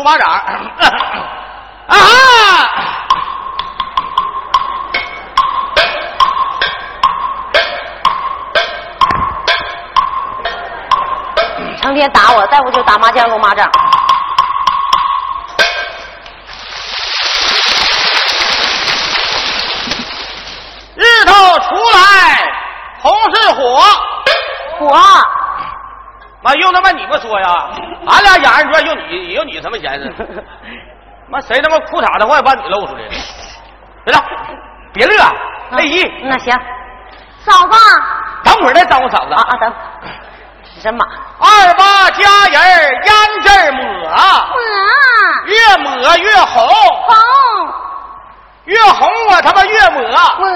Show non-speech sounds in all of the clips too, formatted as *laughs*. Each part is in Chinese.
撸马掌。*laughs* 啊！成天打我，再不就打麻将、撸马掌。日头出来，红是火。火，妈用他妈你不说呀？*laughs* 俺俩演二转用你用你什么闲事？*laughs* 妈谁他妈裤衩子坏把你露出来了？*laughs* 别了，别乐，哎姨，那行，嫂子等会儿再当我嫂子啊啊，等，是什么？二八佳人胭脂抹，抹越抹越红，红越红我他妈越抹。抹，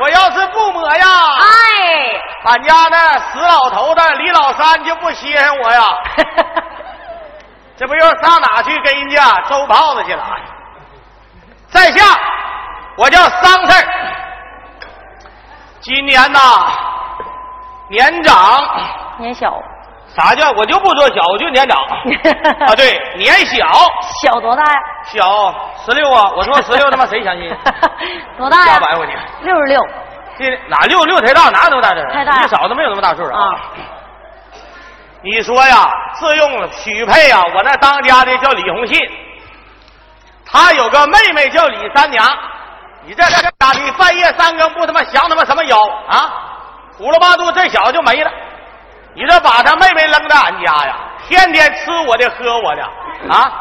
我要是不抹呀，哎，俺家那死老头子李老三就不稀罕我呀。*laughs* 这不又上哪去跟人家周炮子去了？在下我叫桑四儿，今年呐年长，年小，啥叫我就不说小，我就年长 *laughs* 啊？对，年小小多大呀？小十六啊！我说十六，他妈谁相信？*laughs* 多大呀？瞎白活你！六十六这哪六六太大，哪有那么大事儿？太大你嫂子没有那么大岁数啊！你说呀，自用许配呀，我那当家的叫李红信，他有个妹妹叫李三娘。你这这这家里半夜三更不他妈降他妈什么妖啊？呼噜巴肚这小子就没了。你这把他妹妹扔到俺家呀，天天吃我的喝我的啊！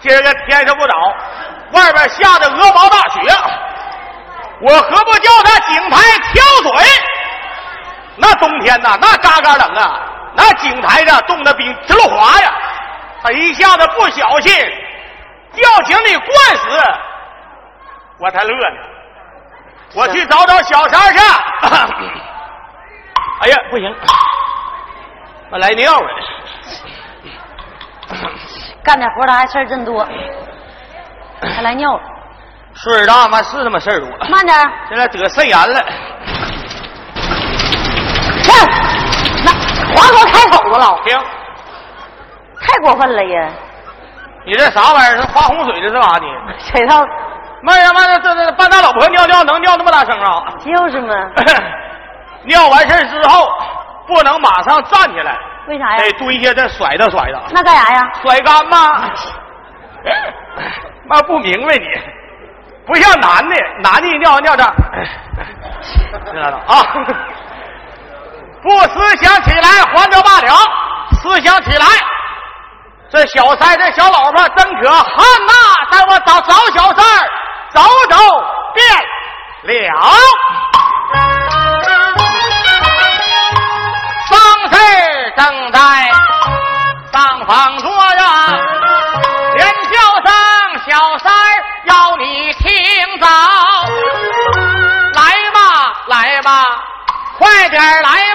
今儿个天色不早，外边下着鹅毛大雪，我何不叫他井台挑水？那冬天呐，那嘎嘎冷啊，那井台上冻得冰直溜滑呀！他一下子不小心掉井里灌死，我才乐呢。我去找找小三去。*coughs* 哎呀，不行，我来尿了。*coughs* 干点活他还事儿真多，*coughs* 还来尿了。岁数大嘛是他妈事儿多，慢点，现在得肾炎了。看，那黄河开口子了，停，太过分了呀！你这啥玩意儿？是发洪水的是吧？你谁道？慢点，慢点，这这半大老婆尿尿能尿那么大声啊？就是嘛，*coughs* 尿完事儿之后不能马上站起来，为啥呀？得蹲下再甩着甩着，那干啥呀？甩干吗？那不明白你，不像男的，男的尿尿这，知道啊？不思想起来还得罢了，思想起来，这小三这小老婆真可恨呐！带我找找小三儿，走走变了。正在上房桌呀，连叫声小三要你听着，来吧来吧，快点儿来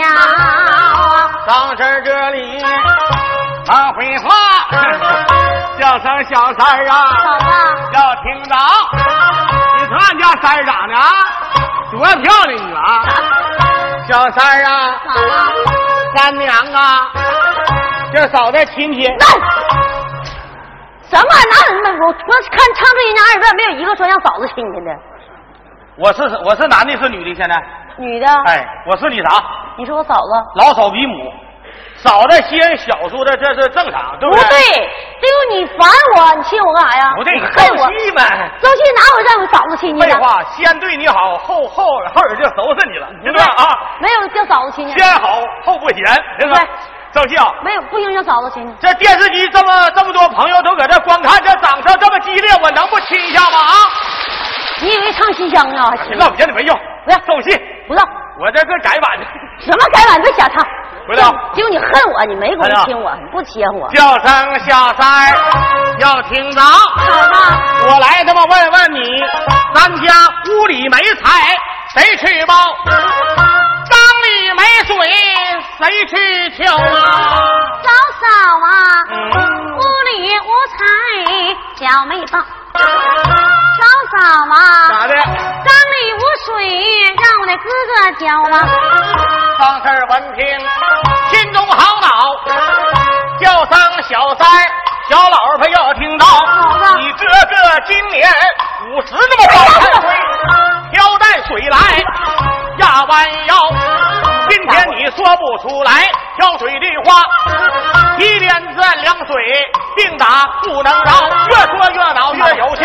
来讲。上身这里常会话，*laughs* 叫声小三儿啊，嫂子，要听着，你看俺家三儿长得啊，多漂亮你啊！小三儿啊，嫂子，三娘啊，这嫂子亲戚，什么哪有那么我我看唱这人家二段，没有一个说让嫂子亲戚的。我是我是男的，是女的？现在，女的，哎，我是你啥？你是我嫂子，老嫂比母，嫂子稀人小叔的，这是正常，对不对？不对，只有你烦我，你亲我干啥呀？不对，你恨我。气呗。周气哪有让我嫂子亲你？废话，先对你好，后后后人就收拾你了，对不对啊？没有叫嫂子亲你。先好后不嫌，对不对？周气啊，没有，不行叫嫂子亲你。这电视机这么这么多朋友都搁这观看，这掌声这么激烈，我能不亲一下吗？啊？你以为唱新疆呢？那我觉得没用，不要周气，不要。我这个改版的。什么改版？别瞎唱。回来。就你恨我，你没工夫亲我，你不亲我。叫声小三要听着。好吧。我来这么问问你，咱家屋里没菜，谁去包？缸里没水，谁去挑啊？嫂嫂啊，屋里无财，小妹包。嫂嫂啊，咋的？缸里无水，让我的哥哥浇吧。方四闻听，心中好恼，叫声小三，小老婆要听到，你哥哥今年五十那么高挑担水来压弯腰。今天你说不出来挑水的话，张嘴定打不能饶，越说越恼越有气。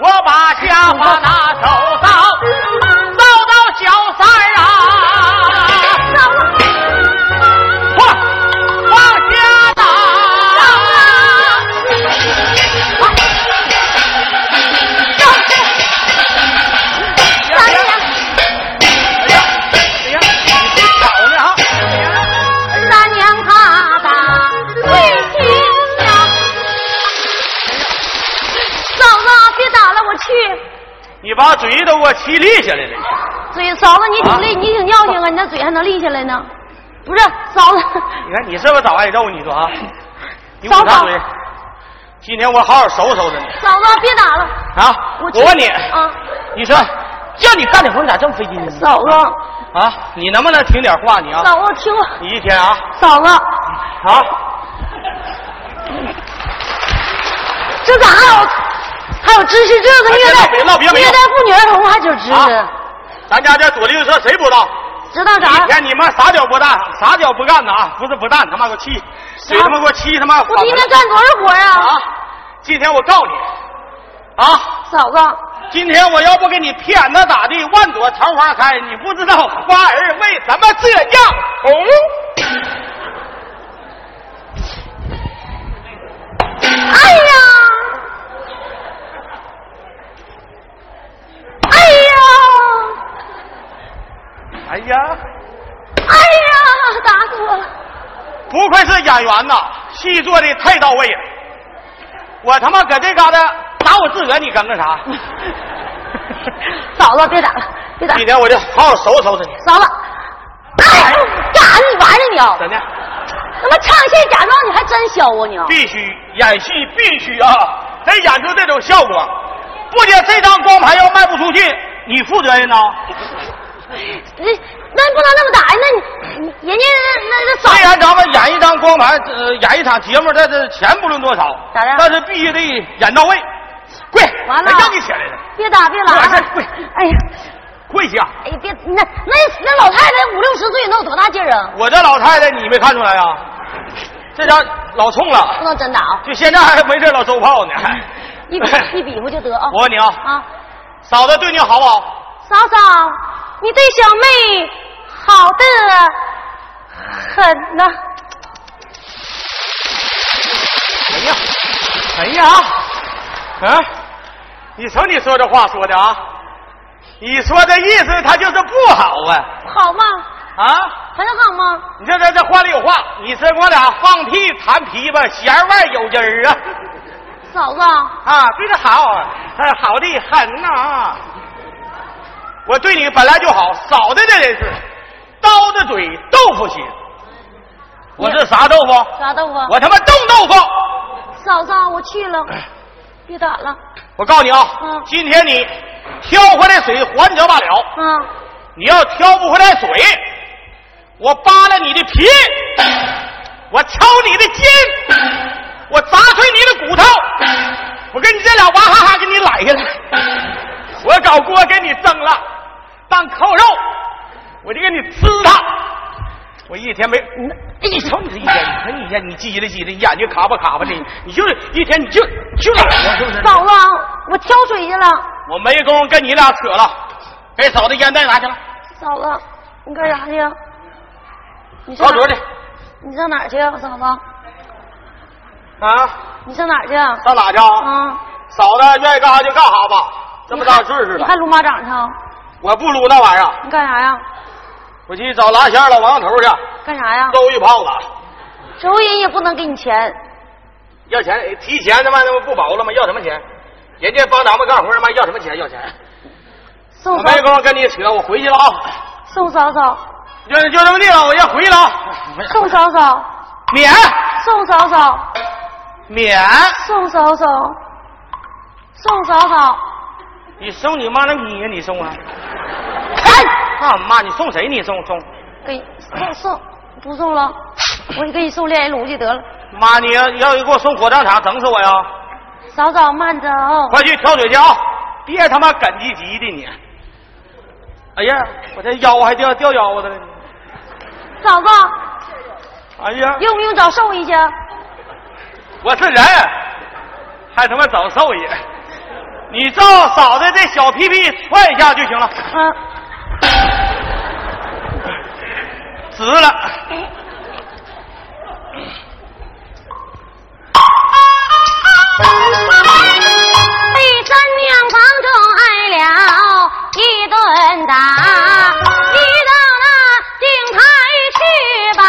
我把家伙拿手烧，把嘴都给我气立下来了！嘴嫂子，你挺立，你挺尿性啊！你那嘴还能立下来呢？不是嫂子，你看你是不是早挨揍？你说啊？嫂子，今天我好好收拾收拾你。嫂子，别打了啊！我问你啊，你说叫你干点活，你咋这么费劲呢？嫂子啊，你能不能听点话？你啊，嫂子，听我。你一天啊，嫂子啊，这咋还有？还有支持这个虐待虐待妇女儿童，还就支持。咱家这左邻右舍谁不知道？知道啥？一天你妈啥屌不干，啥屌不干呢啊？不是不干，他妈给我气，谁他妈给我气他妈！我今天干多少活呀？啊！今天我告诉你，啊，嫂子，今天我要不给你骗那咋地？万朵桃花开，你不知道花儿为什么这样红？哎呀！哎呀！哎呀！打死我了！不愧是演员呐，戏做的太到位了。我他妈搁这嘎达打我自个儿，你跟个啥？*laughs* 嫂子，别打了，别打！今天我就好好收拾收拾你。嫂子，哎，干啥呢你玩呢你？怎的？他妈唱戏假装你还真削啊你？必须演戏，必须啊，得演出这种效果。不仅这张光盘要卖不出去，你负责任呐。那那不能那么打呀！那你人家那那那虽然咱们演一张光盘，呃，演一场节目，但是钱不论多少，咋的？但是必须得演到位。跪！完了，让你起来了。别打，别拉了。跪！哎呀，跪下！哎呀，别那那那老太太五六十岁，能有多大劲儿啊？我这老太太你没看出来啊？这家老冲了，不能真打啊！就现在还没事老周炮呢，一比一比划就得啊！我问你啊，啊，嫂子对你好不好？嫂嫂。你对小妹好的很呐！哎呀，哎呀，啊！你瞅你说这话说的啊，你说这意思他就是不好啊？好吗？啊？很好吗？你这这这话里有话，你是我俩放屁弹琵琶，弦外有音儿啊！嫂子啊，对他好，哎，好的很呐。我对你本来就好，嫂子这人是刀子嘴豆腐心。我是啥豆腐？啥豆腐？我他妈冻豆腐。嫂子，我去了，别打了。我告诉你啊，嗯，今天你挑回来水还则罢了，嗯，你要挑不回来水，我扒了你的皮，我敲你的筋，我砸碎你的骨头，我跟你这俩娃哈哈给你揽下来，我找锅给你蒸了。当扣肉，我就给你吃它。我一天没，哎，你瞅你这一天，你看一天，你叽里叽里，眼睛卡巴卡巴的，你就是一天你就就懒啊，是不是？嫂子，我挑水去了。我没工夫跟你俩扯了，给嫂子烟袋拿去了。嫂子，你干啥去？你上桌去。你上哪儿去啊，嫂子？啊？你上哪儿去？上哪去？啊？嫂子愿意干啥就干啥吧，这么大岁数了。你还撸马掌去？我不撸那玩意儿。你干啥呀？我去找拉线老王头去。干啥呀？周一炮子。周人也不能给你钱。要钱？提钱他妈那不不薄了吗？要什么钱？人家帮咱们干活他妈要什么钱？要钱？送我没工夫跟你扯，我回去了啊。宋嫂嫂。就就这么地了，我先回去了啊。宋嫂嫂。免。宋嫂嫂。免。宋嫂嫂。宋嫂嫂。你送你妈那你呀？你送啊？哎！他妈！你送谁？你送送？给送送不送了，*sniffs* 我给你送炼油炉去得了。妈，你要要给我送火葬场，整死我呀！嫂嫂慢走。快去挑水去啊！别他妈梗唧唧的你！哎呀，我这腰还掉掉腰子了。嫂子。哎呀。用不用找兽医去？我是人，还他妈找兽医？你照嫂子这小屁屁踹一下就行了。嗯。死了。被三娘房中挨了一顿打，你到那井台去吧，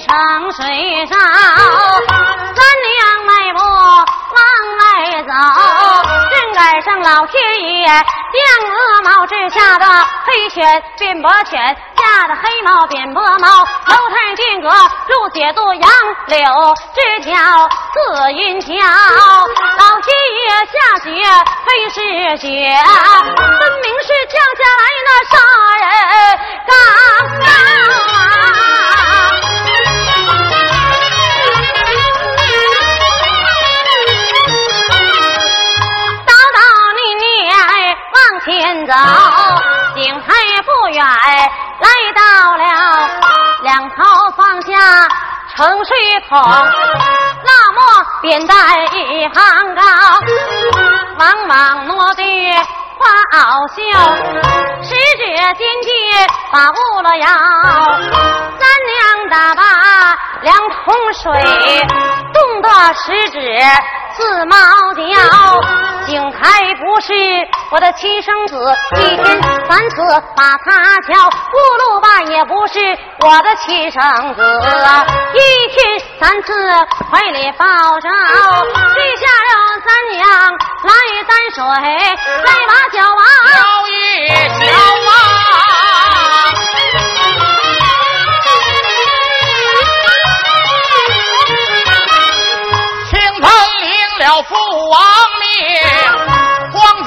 三七盛水烧。三娘迈步往外走，正赶上老天爷降鹅毛之下的黑犬变白犬，下的黑毛变白毛，头戴金阁入解肚杨柳枝条似云条，老天爷下雪非是雪，分明是降下来那杀人。钢刀啊！前走，井台不远，来到了两头放下盛水桶，那么扁担一行高，忙忙挪对花袄袖，十指尖尖把误了腰，三娘打把两桶水，冻得十指似毛脚，井台不是我的亲生子，一天三次把他瞧，葫芦娃也不是我的亲生子，一天三次怀里抱着，地下了三娘来担水，再把小娃小一小娃。倾盆领了父王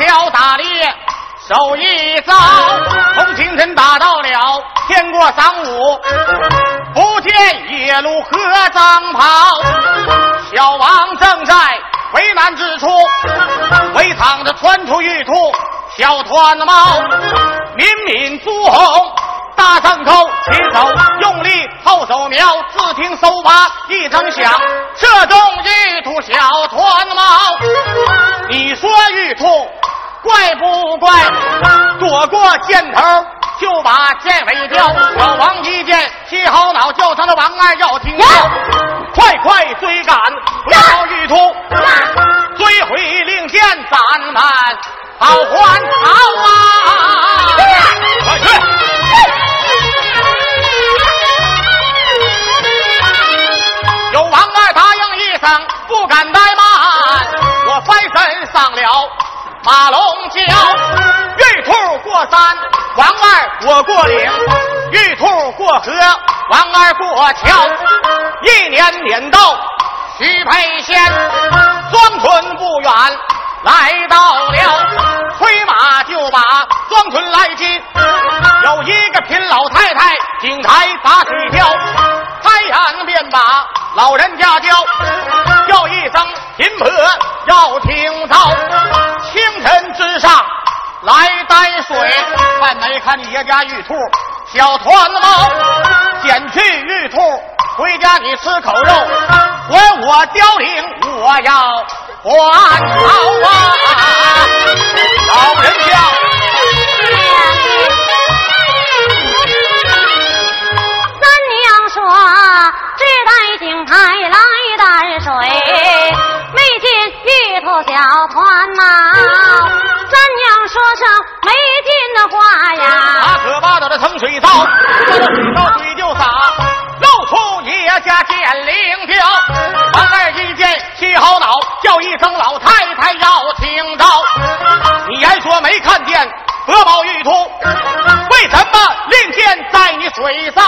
要，打猎手一遭，从清晨打到了天过晌午，不见野鹿和张袍，小王正在为难之处，围场的窜出玉兔小团猫，敏敏朱红。大牲口，起手用力，后手瞄，只听嗖吧一声响，射中玉兔小团猫。你说玉兔怪不怪？躲过箭头就把箭尾掉。老王一见气好恼，叫他的王二要听话，快快追赶，不要玉兔，追回令箭咱们好还好啊！快去！有王二答应一声，不敢怠慢，我翻身上了马龙桥。玉兔过山，王二我过岭；玉兔过河，王二过桥。一年撵到徐沛县，庄村不远来到了，催马就把庄村来进。有一个贫老太太，井台打水漂，太阳便把老人家叫，叫一声贫婆要听到，清晨之上来担水，看没看你爷家玉兔小团猫，捡去玉兔回家你吃口肉，还我凋零我要还好啊，老人家。三娘说：“只待井台来见玉兔小团猫。”三娘说声没劲的话呀，他可把他的盛水灶，把这水灶水就洒，露出叶家剑灵标。王二一见气好恼，叫一声老太太要听到。你还说没看见佛宝玉兔，为什么令箭在你水？上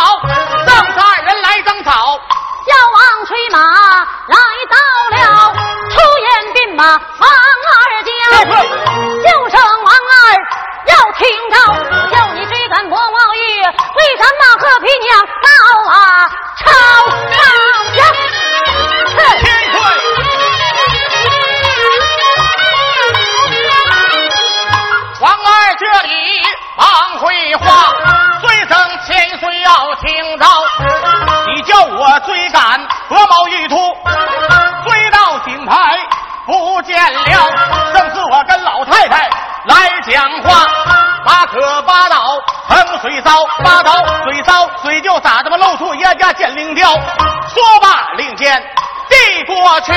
罢令箭递过去。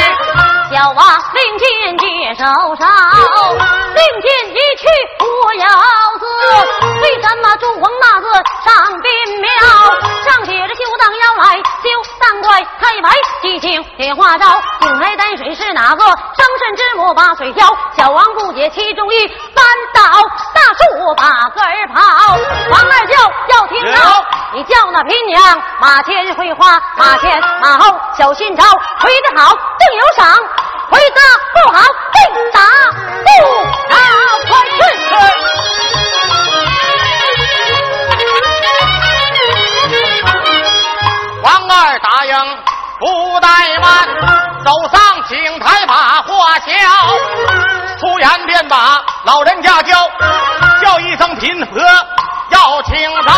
小王马前会话，马前马后小心招。回得好定有赏，回得不好定打不打。快去！王二答应不怠慢，走上井台把话交，出言便把老人家叫，叫一声贫和要听到，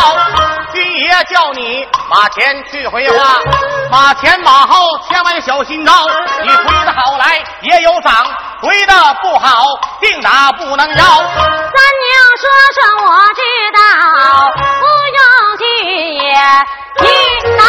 军爷叫你马前去回话，马前马后千万小心招，你回的好来也有赏，回的不好定打不能饶。三娘说说我知道，不用去也一来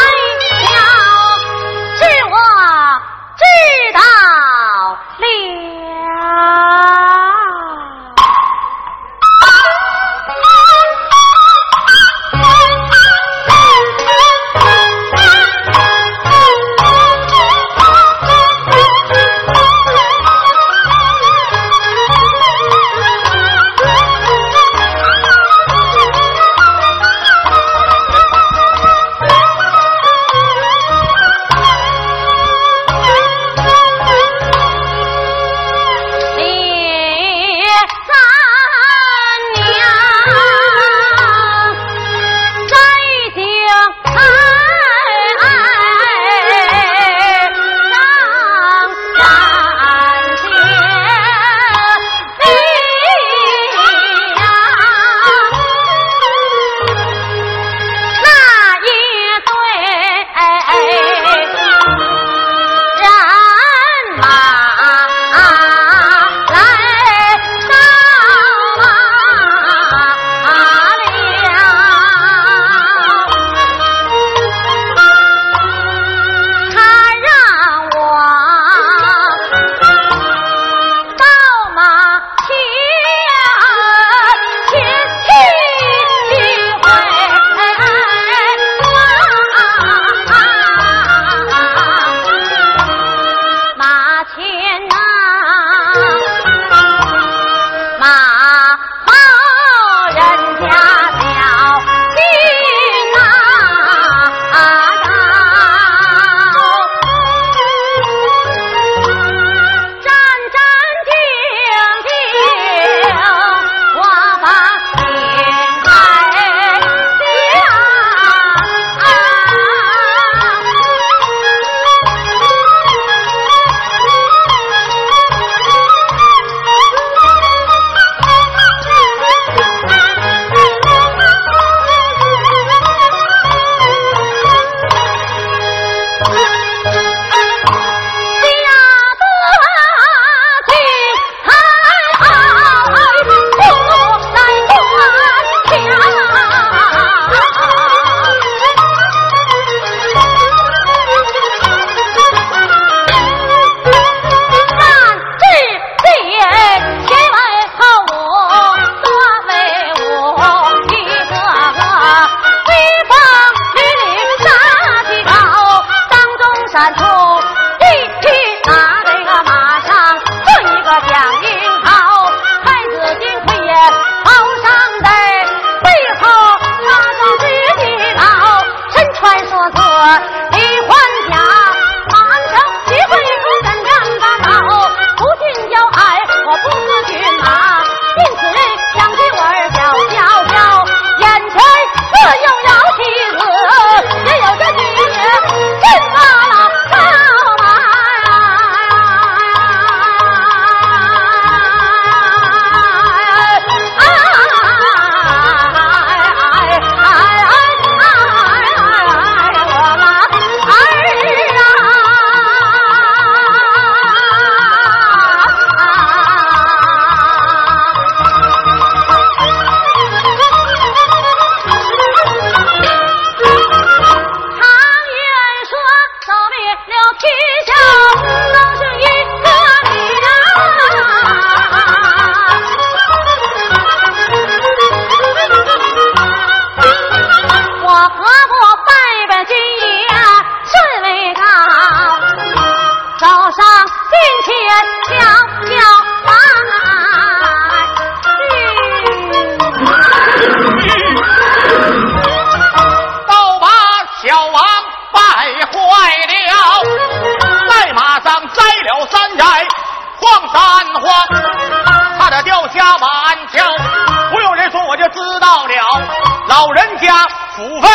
老人家福分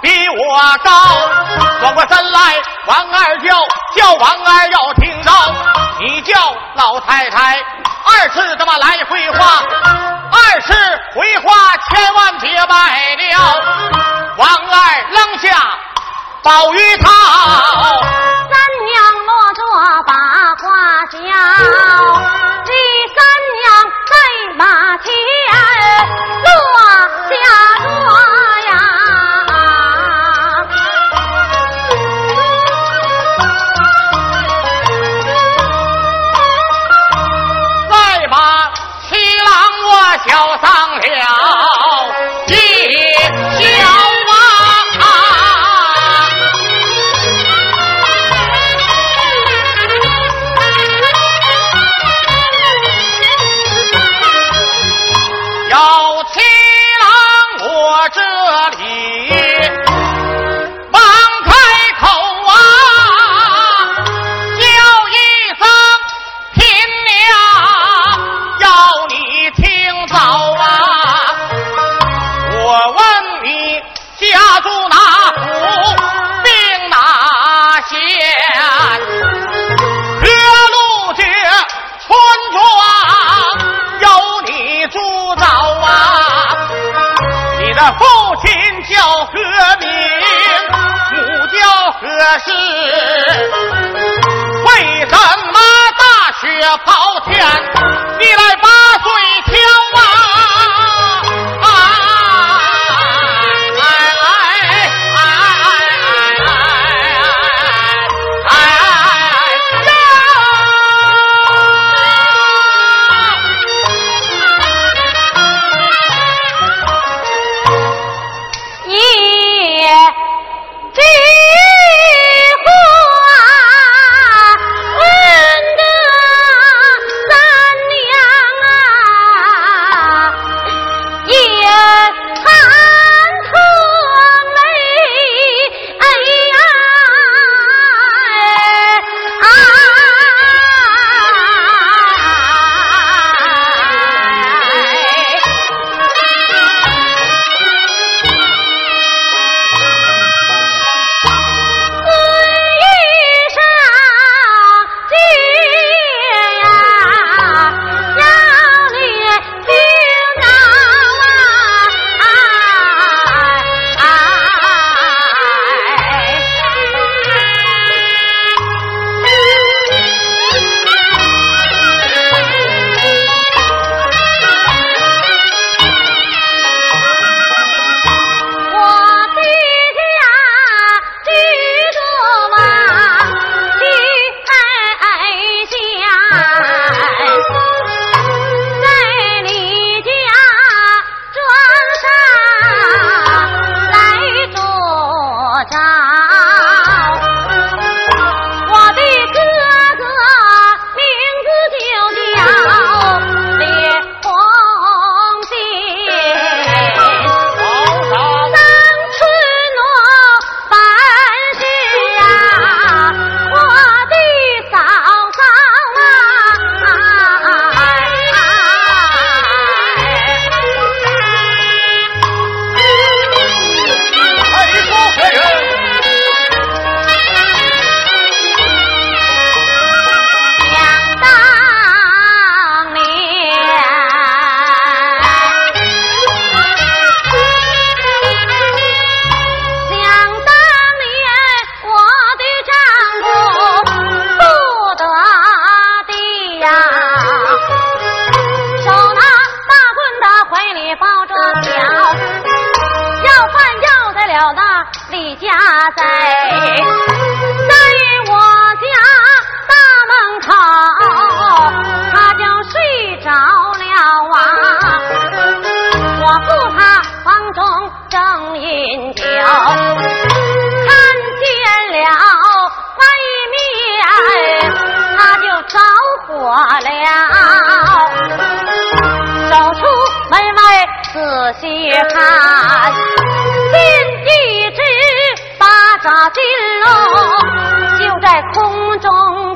比我高。转过身来，王二叫叫王二要听着，你叫老太太二次这么来回话，二次回话千万别卖了。王二扔下宝玉套，三娘落座把话讲。叫何名？母叫何氏？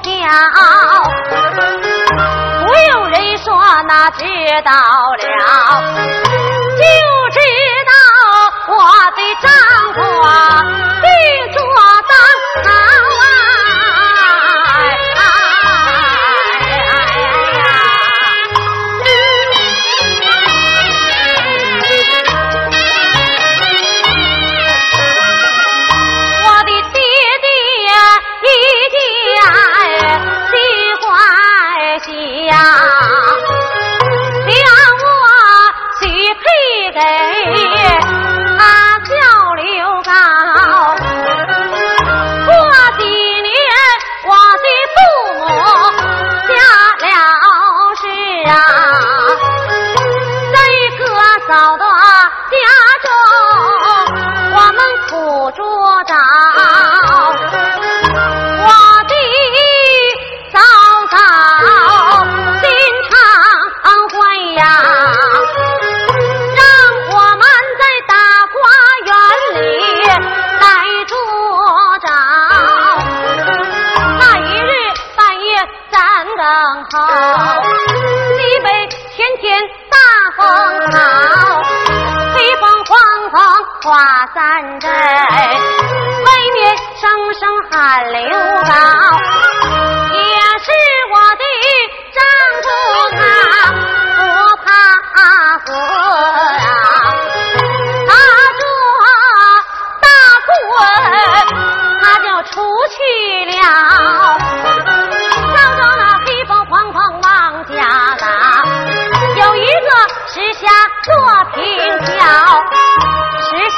叫不用人说那知道了就知道我的丈夫啊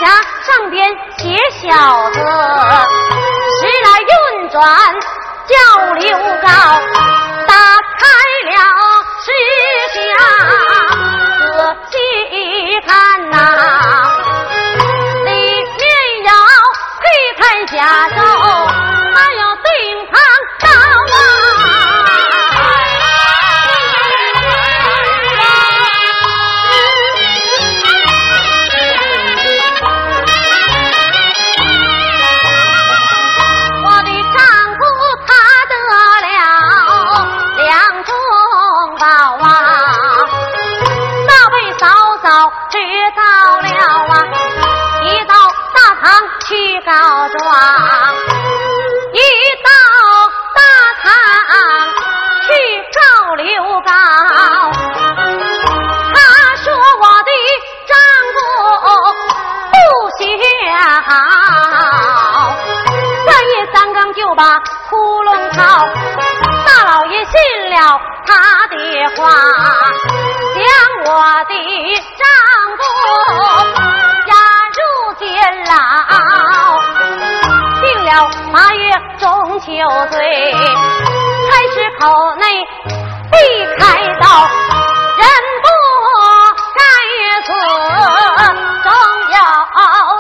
上边写小字，时来运转叫刘高，中秋岁，差事口内必开刀，人不该死，终有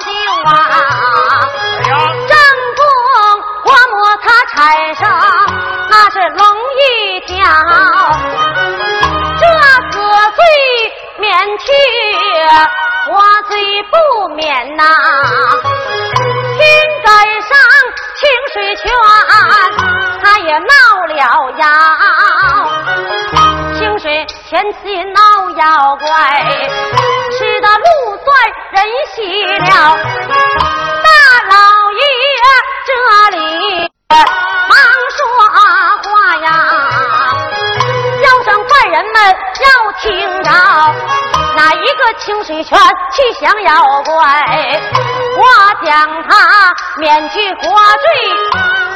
救啊！正宫我摸他产生，那是龙一条，这死罪免去，活罪不免呐。劝，他也闹了妖。清水泉心闹妖怪，吃的路断人稀了。大老爷这里忙说话呀，叫声怪人们听着，那一个清水泉去降妖怪？我将他免去国罪，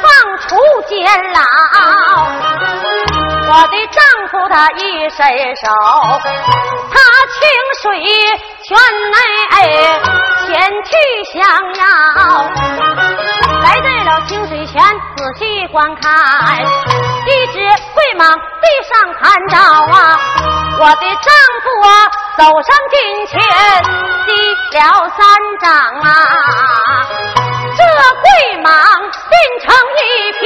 放出监牢。我的丈夫他一伸手，他清水泉内前去降妖。来到了清水泉，仔细观看，一只会蟒地上看着啊，我的丈夫啊走上近前，低了三掌啊，这会蟒变成一匹，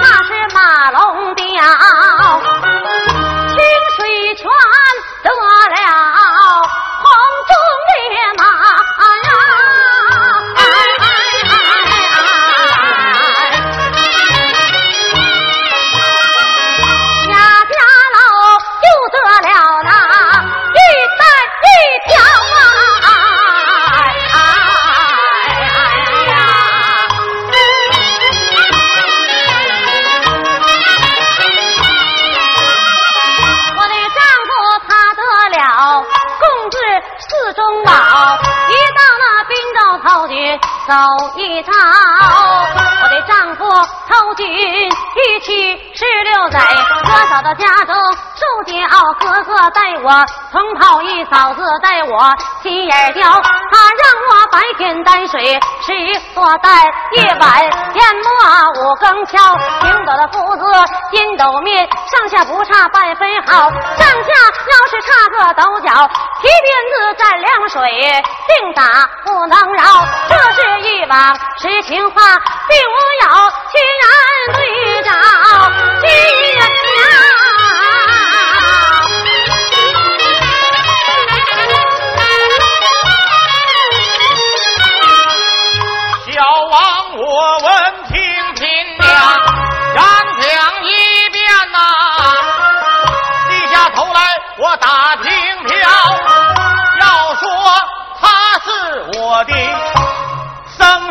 那是马龙雕，清水泉得了我从跑一嫂子带我心眼雕，他让我白天担水十多担，夜晚研磨五更敲，行走的夫子筋斗面，上下不差半分毫，上下要是差个斗角，提鞭子蘸凉水，定打不能饶。这是一往实情话，并无有亲人对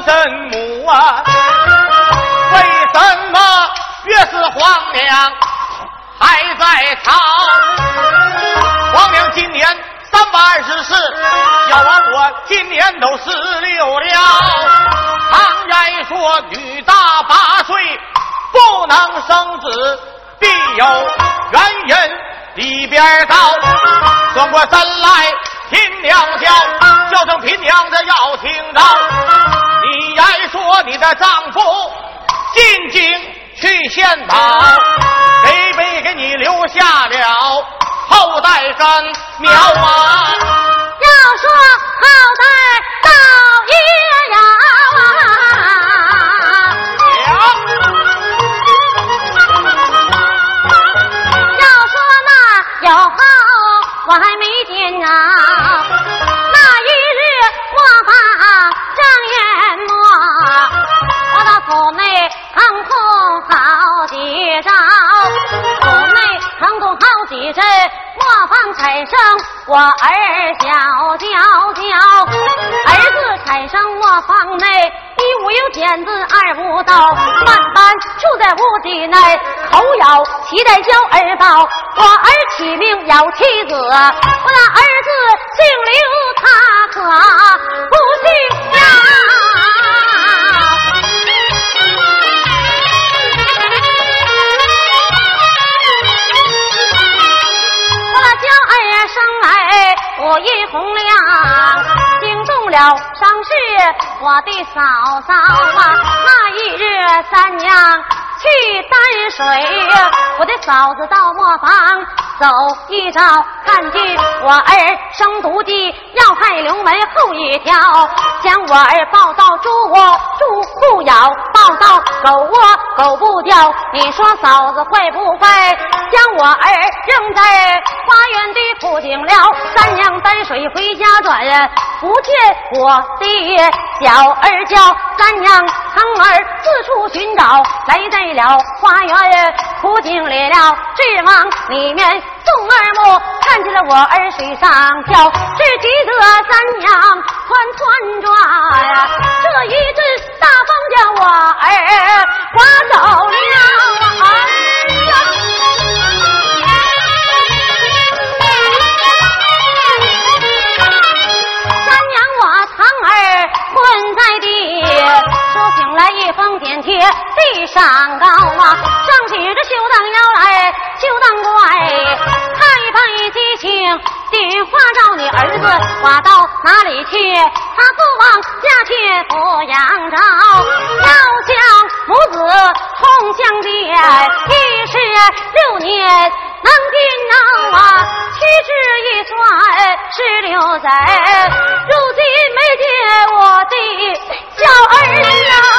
生母啊，为什么越是皇娘还在吵？皇娘今年三百二十四，小王我今年都十六了。常言说女大八岁不能生子，必有原因。里边高，转过身来听娘叫，叫声贫娘子要听着。你言说你的丈夫进京去献宝，谁没给你留下了后代根苗啊？要说后代老爷呀，要说那有后我还没见啊。好几招，府内腾空好几阵，磨坊产生我儿小娇娇，儿子产生磨坊内，一无有剪子，二无刀，万般住在屋底内，口咬脐带教儿抱，我儿起名咬妻子，我那儿子姓刘，他可不姓杨。生来我一红亮，惊动了伤势我的嫂嫂啊。那一日三娘去担水，我的嫂子到磨坊走一遭，半句我儿生毒计，要害刘门后一条，将我儿抱到猪窝，猪不咬；抱到狗窝，狗不掉。你说嫂子会不会将我儿扔在花园的枯井了？三娘担水回家转，不见我爹小儿叫三娘疼儿四处寻找，来在了花园枯井里了，指望里面宋二木看见了我儿水上漂，只记得三娘团团转，这一阵大风将我儿刮走了来一封点贴地上高啊，上举着休当腰来休当怪，太白激情电话召你儿子挂到哪里去？他父往家去抚养着，要将母子同相见，一十六年能定能啊，屈指一算十六载，如今没见我的小儿啊。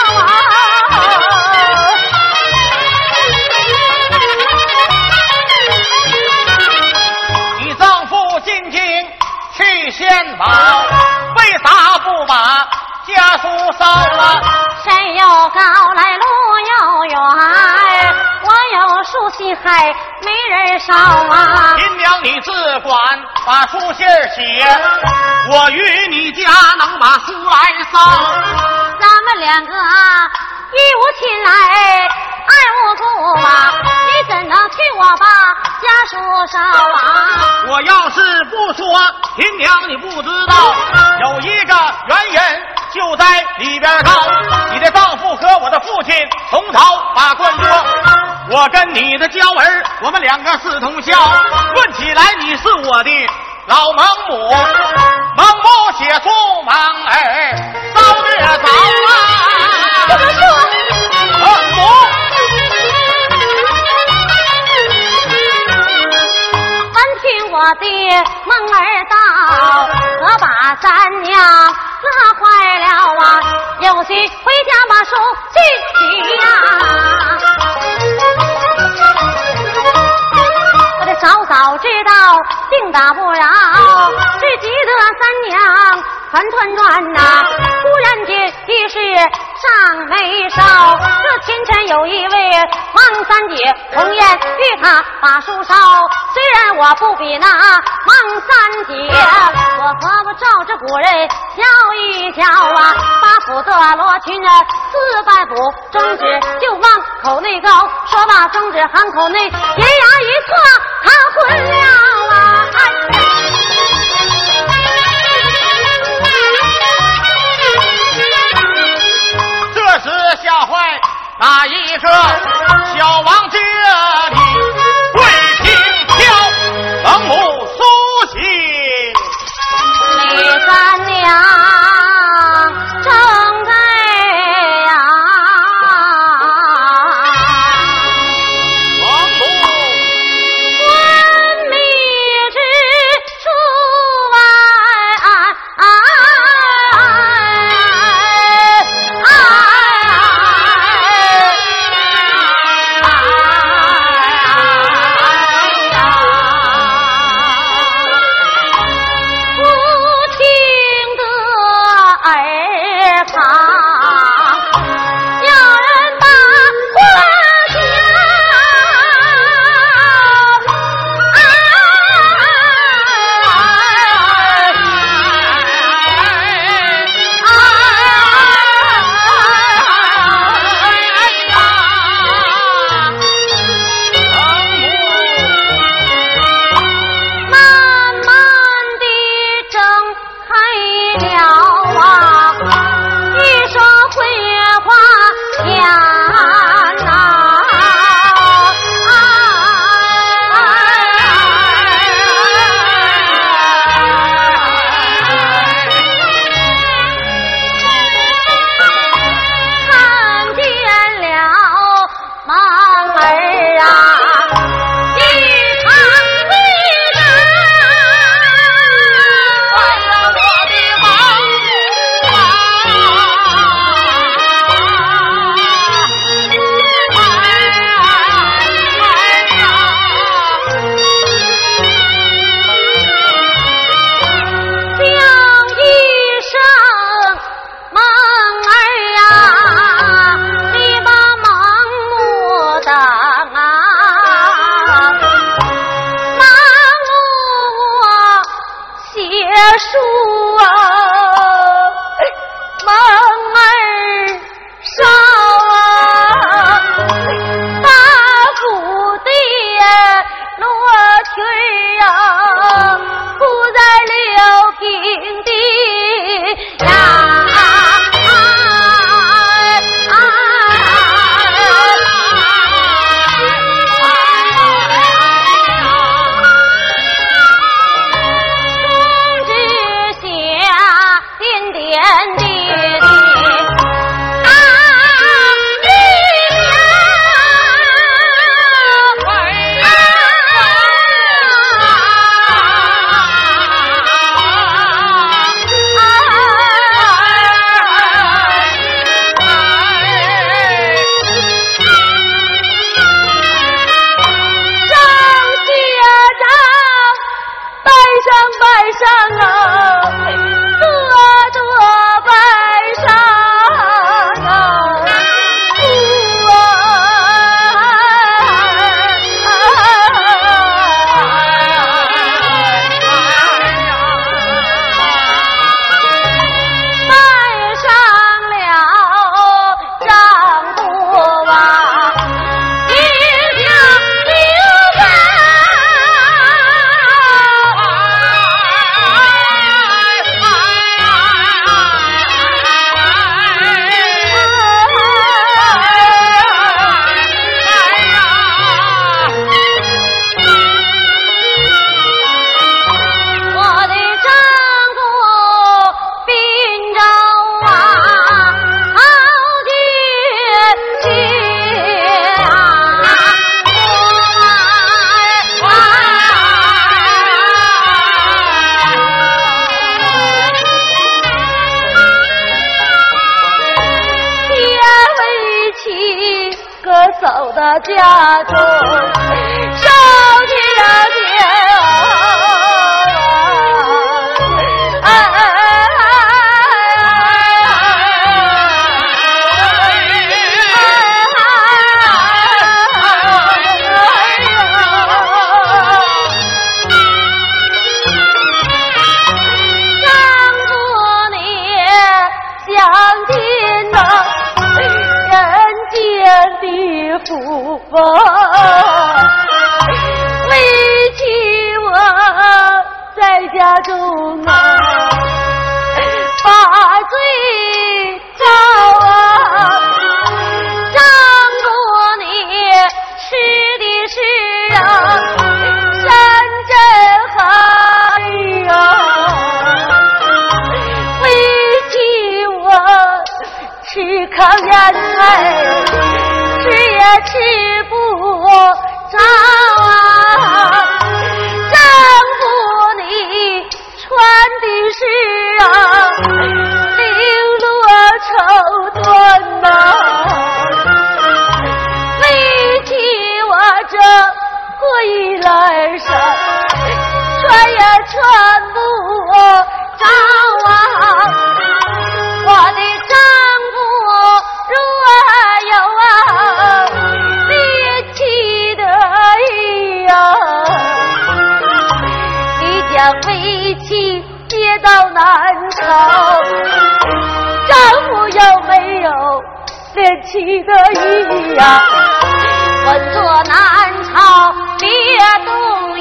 书信还没人烧啊。新娘你自管把书信写，我与你家能把书来烧。咱们两个啊一无亲来，二无故啊，你怎能替我把家书捎啊？我要是不说，新娘你不知道，有一个原因就在里边看。你的丈夫和我的父亲同朝把官做，我跟你的娇儿，我们两个是同校。论起来，你是我的老蒙母，蒙母写出盲儿遭得早啊。怎么说？我的梦儿到，可把咱娘乐坏了啊！有心回家把书进去呀、早早知道定打不饶，只急得三娘团团转呐、忽然间一时上眉梢。这前前有一位王三姐，红颜与他把书烧。虽然我不比那王三姐，我何不照着古人笑一笑啊。八府的罗裙儿四百步，中指就往口内高，说罢中指含口内，爷牙一错，他昏了啊！这时吓坏那一个小王这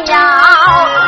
要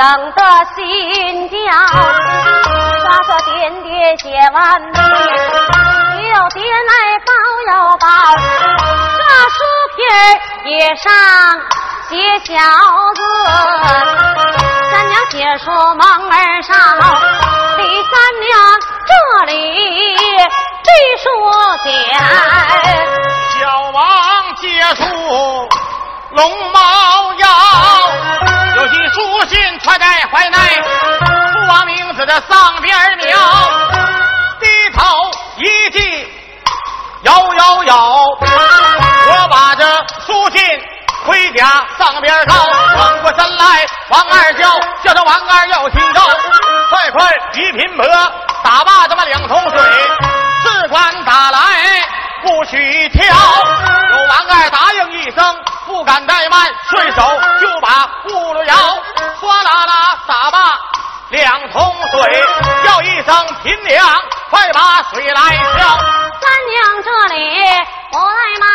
等得心焦，刷刷点点写完毕，有爹来抱又抱，这书皮也上写小字。三娘解说忙儿上，李三娘这里追说点。小王接书龙猫腰，有些书信揣在怀内，父王名字的上边描，低头一记摇摇摇，我把这书信盔甲上边高，转过身来王二叫，叫他王二要听着，快快一贫婆打罢这么两桶水，只管打来。不许跳。有王二答应一声，不敢怠慢，顺手就把葫芦摇，唰啦啦撒罢两桶水，叫一声秦娘，快把水来挑。三娘这里不怠慢，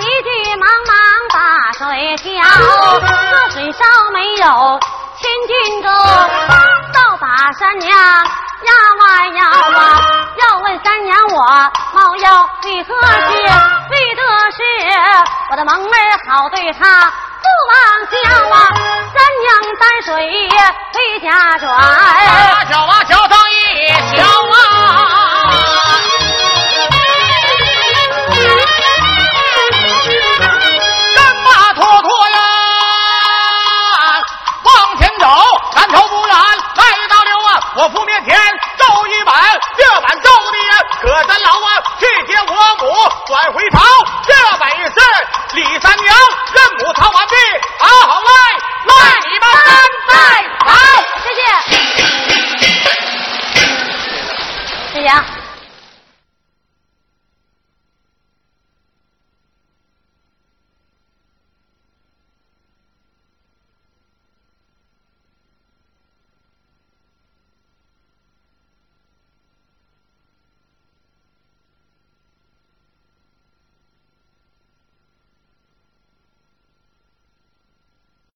急急忙忙把水挑，*laughs* 这水烧没有千斤重，倒把三娘呀哇呀哇，要问三娘我猫腰为何去？为的是我的萌妹好对他不忘教啊。三娘担水回家转，小娃小娃小当一小娃。我父面前奏一碗，这碗奏的可真牢啊！去接我母转回朝，这本事李三娘任务操完毕，好好来来，你们三拜拜，谢谢，谢谢。